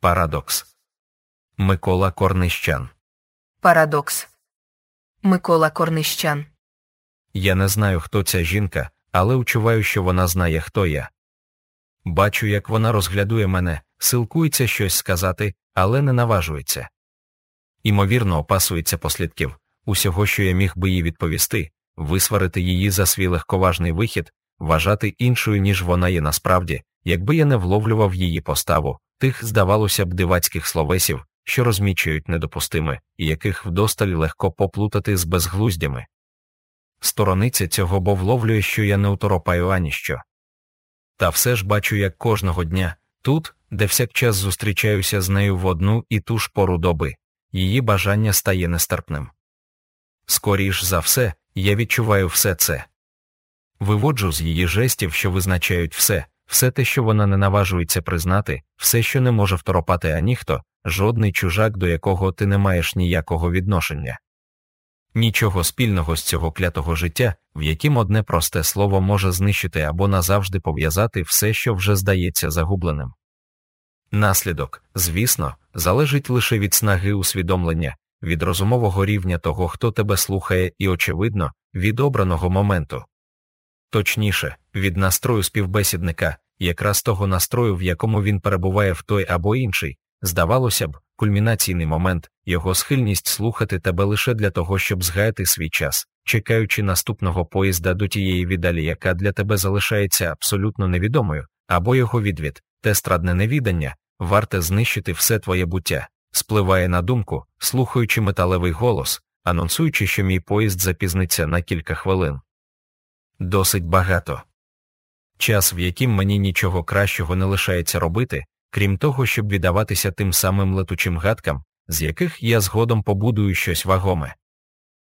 Парадокс. Микола Корнищан. Парадокс. Микола Корнищан. Я не знаю, хто ця жінка, але учуваю, що вона знає, хто я. Бачу, як вона розглядує мене, силкується щось сказати, але не наважується. Імовірно, опасується послідків, усього, що я міг би їй відповісти, висварити її за свій легковажний вихід, вважати іншою, ніж вона є насправді, якби я не вловлював її поставу, тих, здавалося б, дивацьких словесів, що розмічують недопустими, і яких вдосталь легко поплутати з безглуздями. Сторониця цього бо вловлює, що я не уторопаю аніщо. Та все ж бачу, як кожного дня, тут, де всякчас зустрічаюся з нею в одну і ту ж пору доби, її бажання стає нестерпним. Скоріш за все, я відчуваю все це. Виводжу з її жестів, що визначають все, все те, що вона не наважується признати, все, що не може второпати аніхто, жодний чужак, до якого ти не маєш ніякого відношення. Нічого спільного з цього клятого життя, в яким одне просте слово може знищити або назавжди пов'язати все, що вже здається загубленим. Наслідок, звісно, залежить лише від снаги усвідомлення, від розумового рівня того, хто тебе слухає, і, очевидно, від обраного моменту. Точніше, від настрою співбесідника, якраз того настрою, в якому він перебуває в той або інший, здавалося б, кульмінаційний момент, його схильність слухати тебе лише для того, щоб згаяти свій час, чекаючи наступного поїзда до тієї віддалі, яка для тебе залишається абсолютно невідомою, або його відвід, те страдне невідання, варте знищити все твоє буття, спливає на думку, слухаючи металевий голос, анонсуючи, що мій поїзд запізниться на кілька хвилин. Досить багато. Час, в яким мені нічого кращого не лишається робити, крім того, щоб віддаватися тим самим летучим гадкам, з яких я згодом побудую щось вагоме.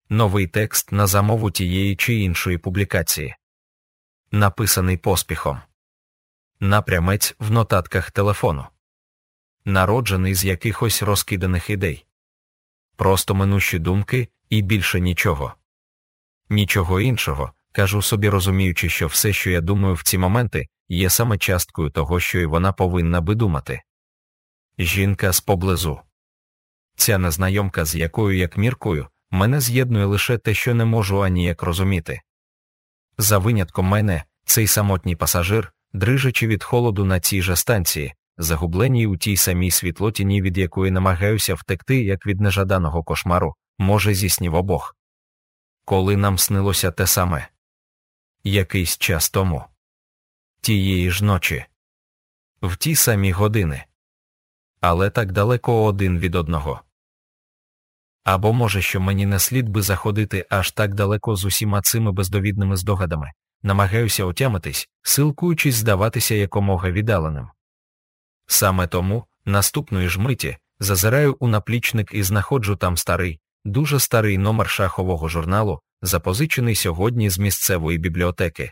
Новий текст на замову тієї чи іншої публікації. Написаний поспіхом. Напрямець в нотатках телефону. Народжений з якихось розкиданих ідей. Просто минущі думки і більше нічого. Нічого іншого, кажу собі, розуміючи, що все, що я думаю в ці моменти, є саме часткою того, що й вона повинна би думати. Жінка з поблизу. Ця незнайомка, з якою як міркою, мене з'єднує лише те, що не можу аніяк розуміти. За винятком мене, цей самотній пасажир, дрижачи від холоду на цій же станції, загубленій у тій самій світлотіні, від якої намагаюся втекти, як від нежаданого кошмару, може, зі снів обох. Коли нам снилося те саме якийсь час тому тієї ж ночі, в ті самі години, але так далеко один від одного. Або може, що мені не слід би заходити аж так далеко з усіма цими бездовідними здогадами, намагаюся отямитись, силкуючись здаватися якомога віддаленим. Саме тому, наступної ж миті, зазираю у наплічник і знаходжу там старий, дуже старий номер шахового журналу, запозичений сьогодні з місцевої бібліотеки.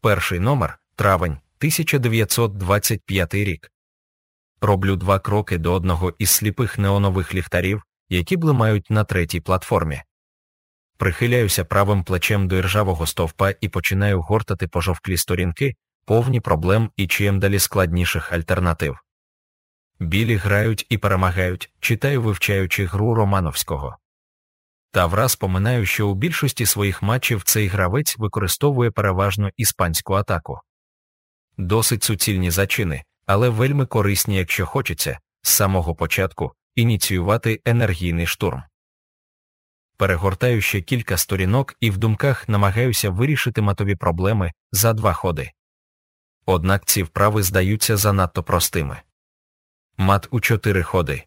Перший номер травень 1925 рік. Роблю два кроки до одного із сліпих неонових ліхтарів, які блимають на третій платформі. Прихиляюся правим плечем до іржавого стовпа і починаю гортати пожовклі сторінки, повні проблем і чим далі складніших альтернатив. Білі грають і перемагають, читаю вивчаючи гру Романовського. Та враз поминаю, що у більшості своїх матчів цей гравець використовує переважно іспанську атаку. Досить суцільні зачини, але вельми корисні, якщо хочеться, з самого початку ініціювати енергійний штурм. Перегортаю ще кілька сторінок і в думках намагаюся вирішити матові проблеми за два ходи. Однак ці вправи здаються занадто простими. Мат у чотири ходи.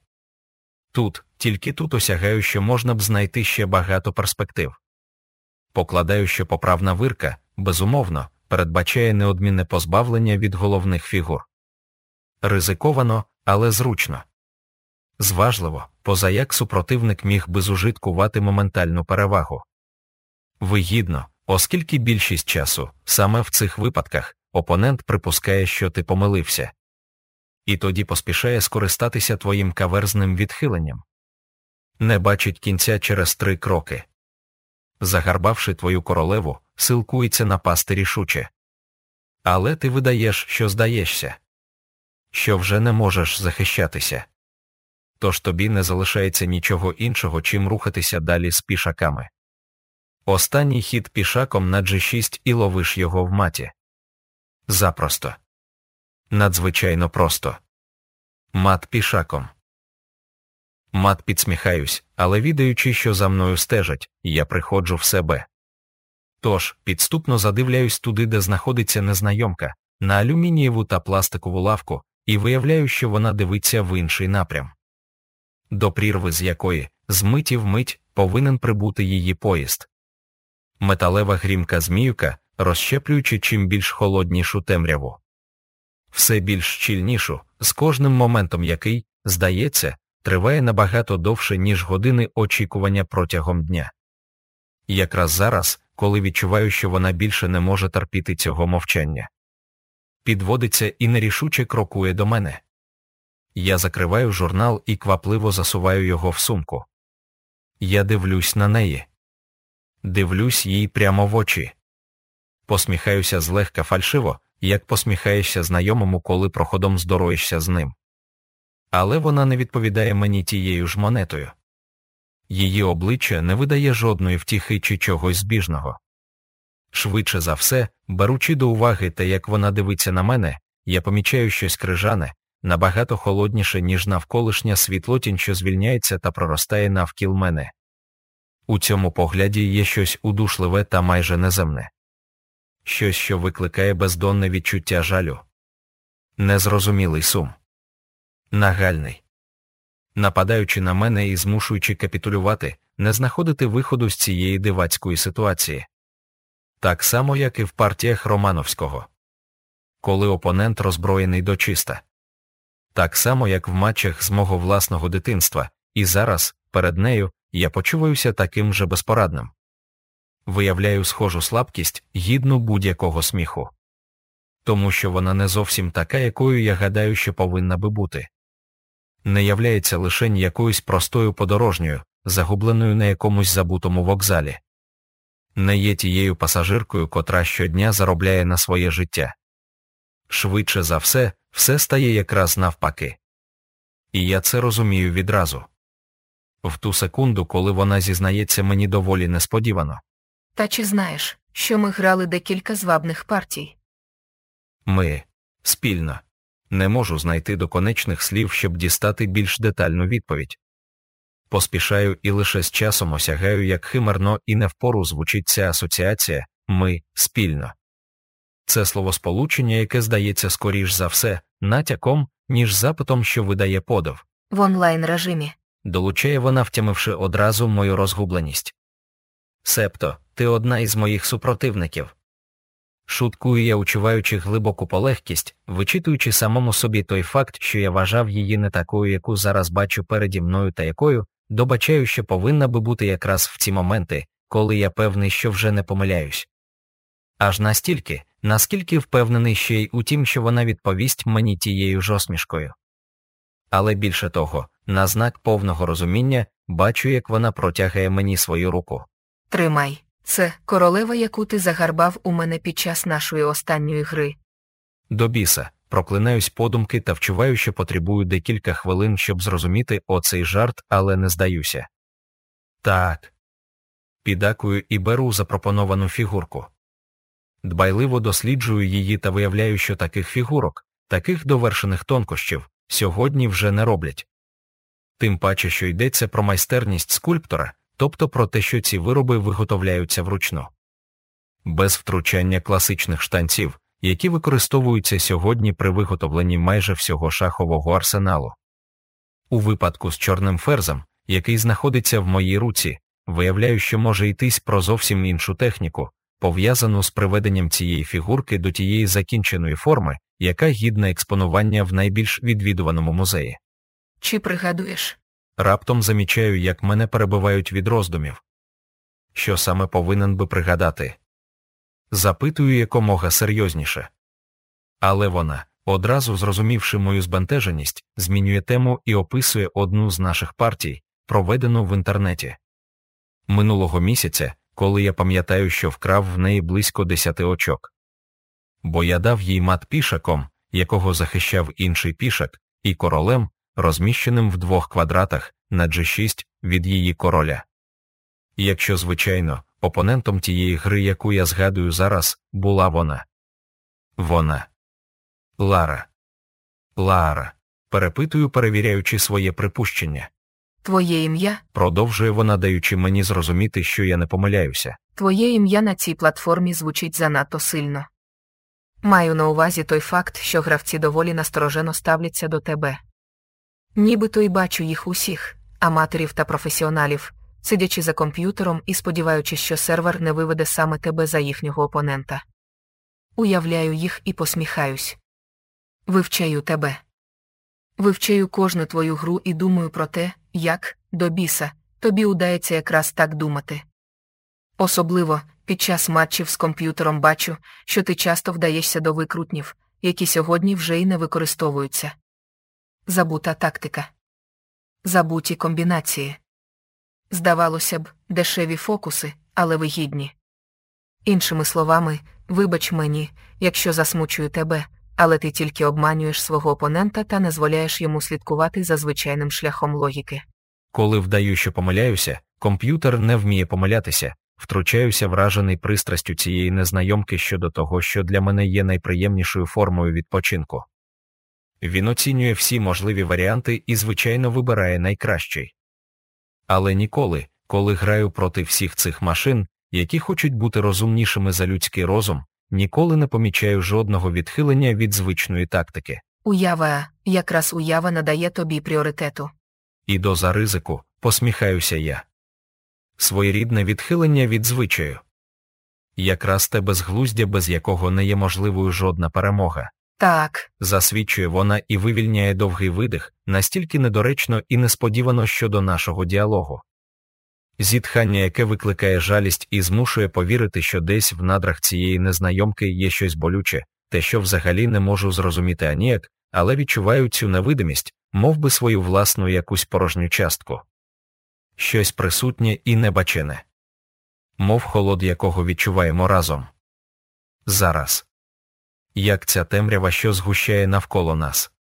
Тут, тільки тут осягаю, що можна б знайти ще багато перспектив. Покладаю, що поправна вирка, безумовно, передбачає неодмінне позбавлення від головних фігур. Ризиковано, але зручно. Зважливо, позаяк супротивник міг би зужиткувати моментальну перевагу. Вигідно, оскільки більшість часу, саме в цих випадках, опонент припускає, що ти помилився, і тоді поспішає скористатися твоїм каверзним відхиленням. Не бачить кінця через три кроки. Загарбавши твою королеву, силкується напасти рішуче. Але ти видаєш, що здаєшся. що вже не можеш захищатися. Тож тобі не залишається нічого іншого, чим рухатися далі з пішаками. Останній хід пішаком на G6 і ловиш його в маті. Запросто. Надзвичайно просто. Мат пішаком. Мат підсміхаюсь, але відаючи, що за мною стежать, я приходжу в себе. Тож, підступно задивляюсь туди, де знаходиться незнайомка, на алюмінієву та пластикову лавку, і виявляю, що вона дивиться в інший напрям. До прірви з якої, з миті в мить, повинен прибути її поїзд. Металева грімка зміюка, розщеплюючи чим більш холоднішу темряву. Все більш щільнішу, з кожним моментом який, здається, триває набагато довше, ніж години очікування протягом дня. Якраз зараз, коли відчуваю, що вона більше не може терпіти цього мовчання. Підводиться і нерішуче крокує до мене. Я закриваю журнал і квапливо засуваю його в сумку. Я дивлюсь на неї. Дивлюсь їй прямо в очі. Посміхаюся злегка фальшиво, як посміхаєшся знайомому, коли проходом здоровишся з ним. Але вона не відповідає мені тією ж монетою. Її обличчя не видає жодної втіхи чи чогось збіжного. Швидше за все, беручи до уваги те, як вона дивиться на мене, я помічаю щось крижане, набагато холодніше, ніж навколишня світлотінь, що звільняється та проростає навкіл мене. У цьому погляді є щось удушливе та майже неземне, щось, що викликає бездонне відчуття жалю, незрозумілий сум, нагальний. Нападаючи на мене і змушуючи капітулювати, не знаходити виходу з цієї дивацької ситуації. Так само, як і в партіях Романовського, коли опонент роззброєний до чиста. Так само, як в матчах з мого власного дитинства, і зараз, перед нею, я почуваюся таким же безпорадним. Виявляю схожу слабкість, гідну будь-якого сміху. Тому що вона не зовсім така, якою я гадаю, що повинна би бути. Не являється лише якоюсь простою подорожньою, загубленою на якомусь забутому вокзалі. Не є тією пасажиркою, котра щодня заробляє на своє життя. Швидше за все, все стає якраз навпаки. І я це розумію відразу в ту секунду, коли вона зізнається мені доволі несподівано. Та чи знаєш, що ми грали декілька звабних партій? Ми спільно не можу знайти доконечних слів, щоб дістати більш детальну відповідь. Поспішаю і лише з часом осягаю, як химерно і невпору звучить ця асоціація ми спільно. Це словосполучення, яке здається скоріш за все, натяком, ніж запитом, що видає подив. В онлайн режимі. Долучає вона, втямивши одразу мою розгубленість. Себто, ти одна із моїх супротивників. Шуткую я, учуваючи глибоку полегкість, вичитуючи самому собі той факт, що я вважав її не такою, яку зараз бачу переді мною та якою, добачаю, що повинна би бути якраз в ці моменти, коли я певний, що вже не помиляюсь. Аж настільки, наскільки впевнений ще й у тім, що вона відповість мені тією ж осмішкою. Але більше того, на знак повного розуміння бачу, як вона протягає мені свою руку. Тримай, це королева, яку ти загарбав у мене під час нашої останньої гри. До біса, проклинаюсь подумки та вчуваю, що потребую декілька хвилин, щоб зрозуміти оцей жарт, але не здаюся. Так. Підакую і беру запропоновану фігурку. Дбайливо досліджую її та виявляю, що таких фігурок, таких довершених тонкощів, сьогодні вже не роблять. Тим паче, що йдеться про майстерність скульптора, тобто про те, що ці вироби виготовляються вручну. Без втручання класичних штанців, які використовуються сьогодні при виготовленні майже всього шахового арсеналу. У випадку з чорним ферзем, який знаходиться в моїй руці, виявляю, що може йтись про зовсім іншу техніку, пов'язану з приведенням цієї фігурки до тієї закінченої форми, яка гідна експонування в найбільш відвідуваному музеї. Чи пригадуєш? Раптом замічаю, як мене перебивають від роздумів. Що саме повинен би пригадати? Запитую якомога серйозніше. Але вона, одразу зрозумівши мою збентеженість, змінює тему і описує одну з наших партій, проведену в інтернеті. Минулого місяця, коли я пам'ятаю, що вкрав в неї близько десяти очок. Бо я дав їй мат пішаком, якого захищав інший пішак, і королем, розміщеним в двох квадратах на G6 від її короля. Якщо, звичайно, опонентом тієї гри, яку я згадую зараз, була вона. Вона. Лара. Лара. Перепитую, перевіряючи своє припущення. Твоє ім'я, Продовжує вона, даючи мені зрозуміти, що я не помиляюся. твоє ім'я на цій платформі звучить занадто сильно. Маю на увазі той факт, що гравці доволі насторожено ставляться до тебе. Нібито й бачу їх усіх, аматорів та професіоналів, сидячи за комп'ютером і сподіваючись, що сервер не виведе саме тебе за їхнього опонента. Уявляю їх і посміхаюсь. Вивчаю тебе. Вивчаю кожну твою гру і думаю про те, як, до біса, тобі удається якраз так думати. Особливо, під час матчів з комп'ютером бачу, що ти часто вдаєшся до викрутнів, які сьогодні вже й не використовуються. Забута тактика. Забуті комбінації. Здавалося б, дешеві фокуси, але вигідні. Іншими словами, вибач мені, якщо засмучую тебе, але ти тільки обманюєш свого опонента та не дозволяєш йому слідкувати за звичайним шляхом логіки. Коли вдаю, що помиляюся, комп'ютер не вміє помилятися, втручаюся вражений пристрастю цієї незнайомки щодо того, що для мене є найприємнішою формою відпочинку. Він оцінює всі можливі варіанти і, звичайно, вибирає найкращий. Але ніколи, коли граю проти всіх цих машин, які хочуть бути розумнішими за людський розум, ніколи не помічаю жодного відхилення від звичної тактики. Уява, якраз уява надає тобі пріоритету. І доза ризику, посміхаюся я. Своєрідне відхилення від звичаю. Якраз те безглуздя, без якого не є можливою жодна перемога. Так, Засвідчує вона і вивільняє довгий видих, настільки недоречно і несподівано щодо нашого діалогу. Зітхання, яке викликає жалість і змушує повірити, що десь в надрах цієї незнайомки є щось болюче, те, що взагалі не можу зрозуміти аніяк, але відчуваю цю невидимість, мов би свою власну якусь порожню частку. Щось присутнє і небачене. Мов холод, якого відчуваємо разом. Зараз. Як ця темрява, що згущає навколо нас.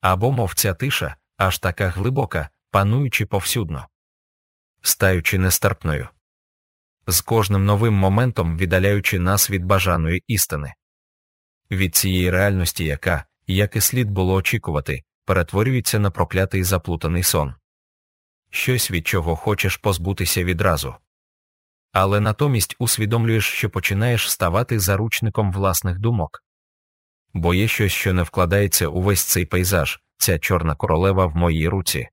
Або мов ця тиша, аж така глибока, пануючи повсюдно. Стаючи нестерпною. З кожним новим моментом віддаляючи нас від бажаної істини. Від цієї реальності, яка, як і слід було очікувати, перетворюється на проклятий заплутаний сон. Щось від чого хочеш позбутися відразу. Але натомість усвідомлюєш, що починаєш ставати заручником власних думок. Бо є щось, що не вкладається у весь цей пейзаж, ця чорна королева в моїй руці.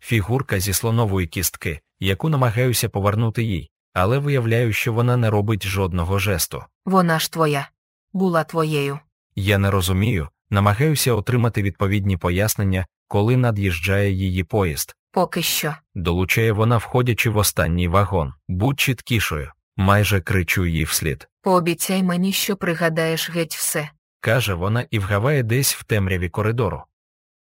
Фігурка зі слонової кістки, яку намагаюся повернути їй, але виявляю, що вона не робить жодного жесту. вона ж твоя. Була твоєю. Я не розумію, намагаюся отримати відповідні пояснення, коли над'їжджає її поїзд. Поки що. Долучає вона, входячи в останній вагон. Будь чіткішою, майже кричу їй вслід. Пообіцяй мені, що пригадаєш геть все. Каже вона і вгаває десь в темряві коридору.